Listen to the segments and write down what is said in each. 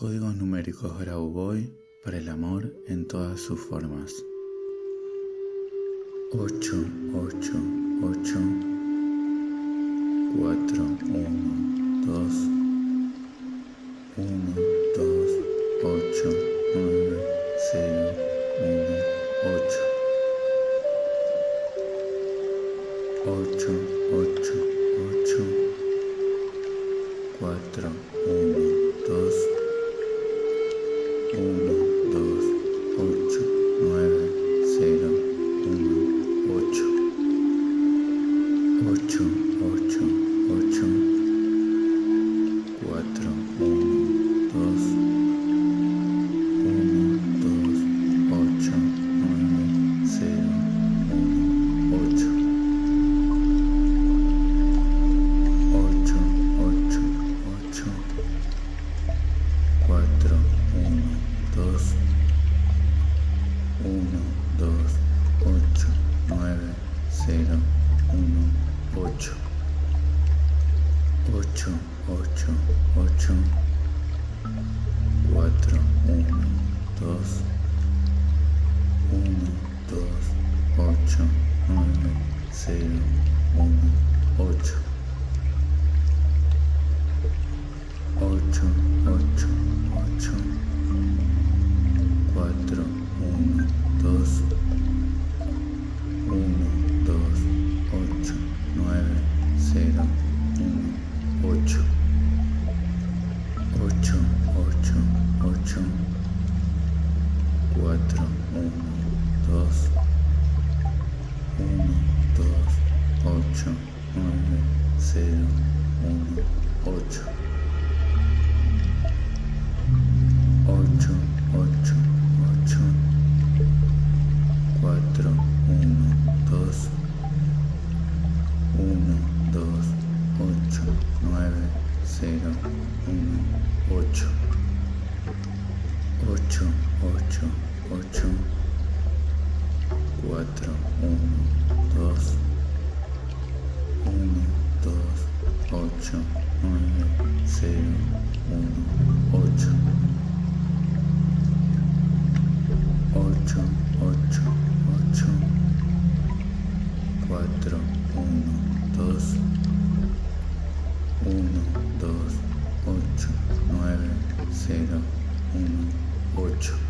Códigos numéricos Grauboy para el amor en todas sus formas. 8, 8, 8, 4, 1, 2, 1, 2, 8, 9, 0, 1, 8. 8, 8, 8, 4, 1, 2, Thank you. cuatro, uno, dos, uno, dos, ocho, nueve, cero, uno, ocho, ocho, ocho, ocho, cuatro, uno, dos, uno, dos, ocho, nueve, cero, uno, ocho.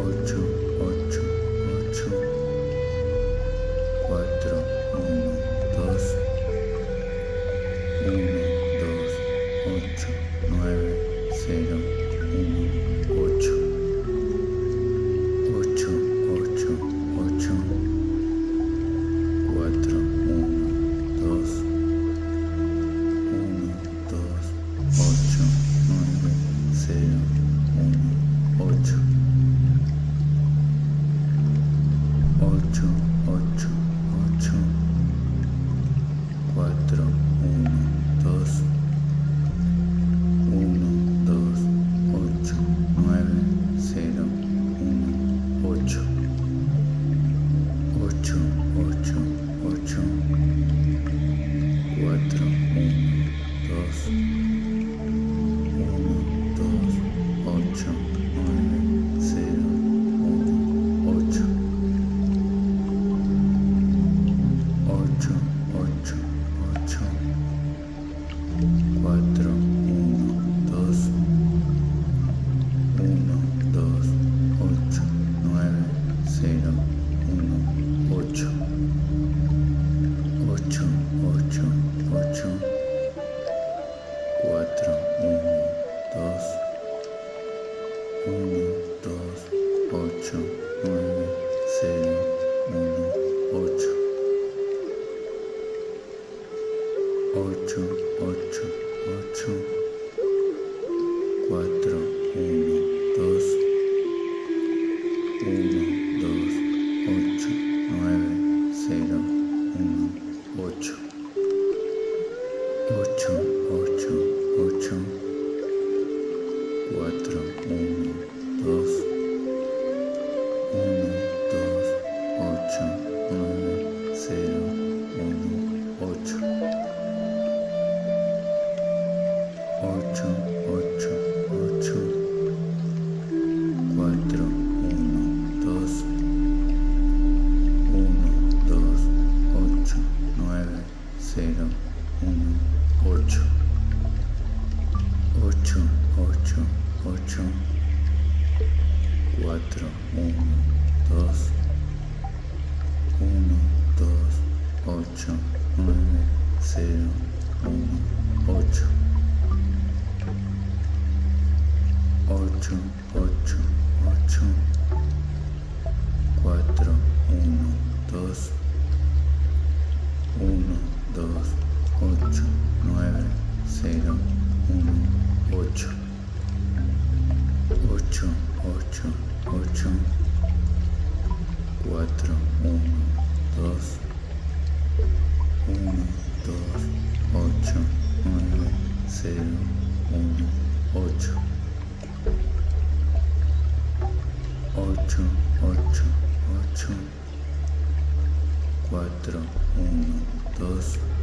Ocho, ocho, 8, 8, 8. 0, 1, 8. 0, 1, 8. 8, 8, 8. 4, 1, 2.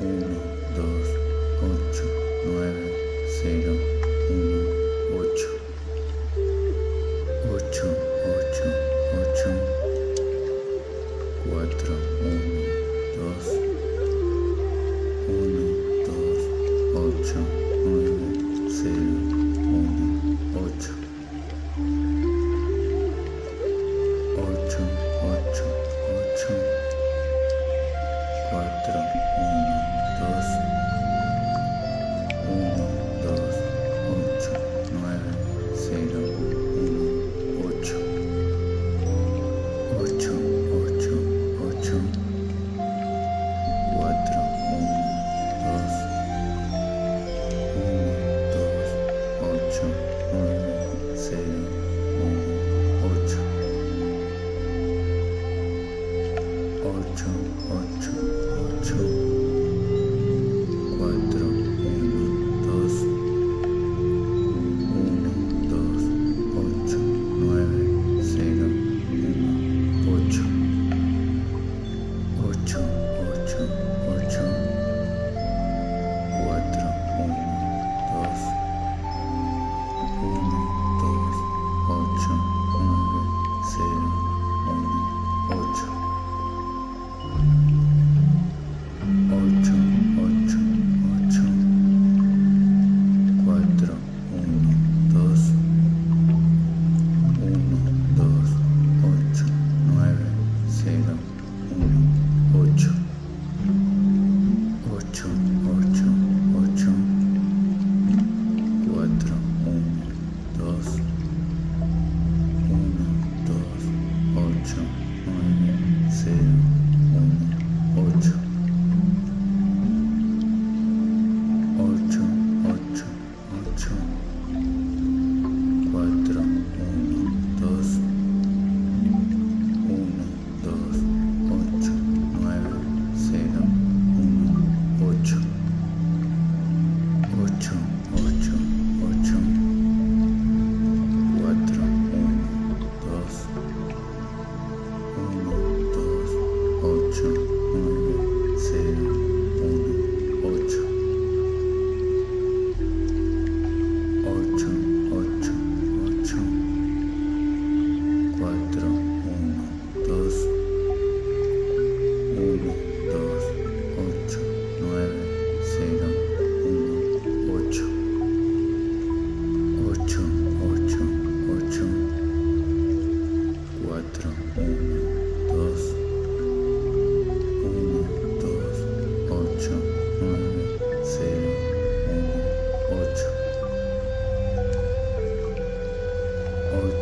2, 1, 2, 8, 9, 0.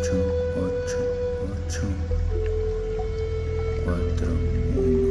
8, 8, 8, 4, 1.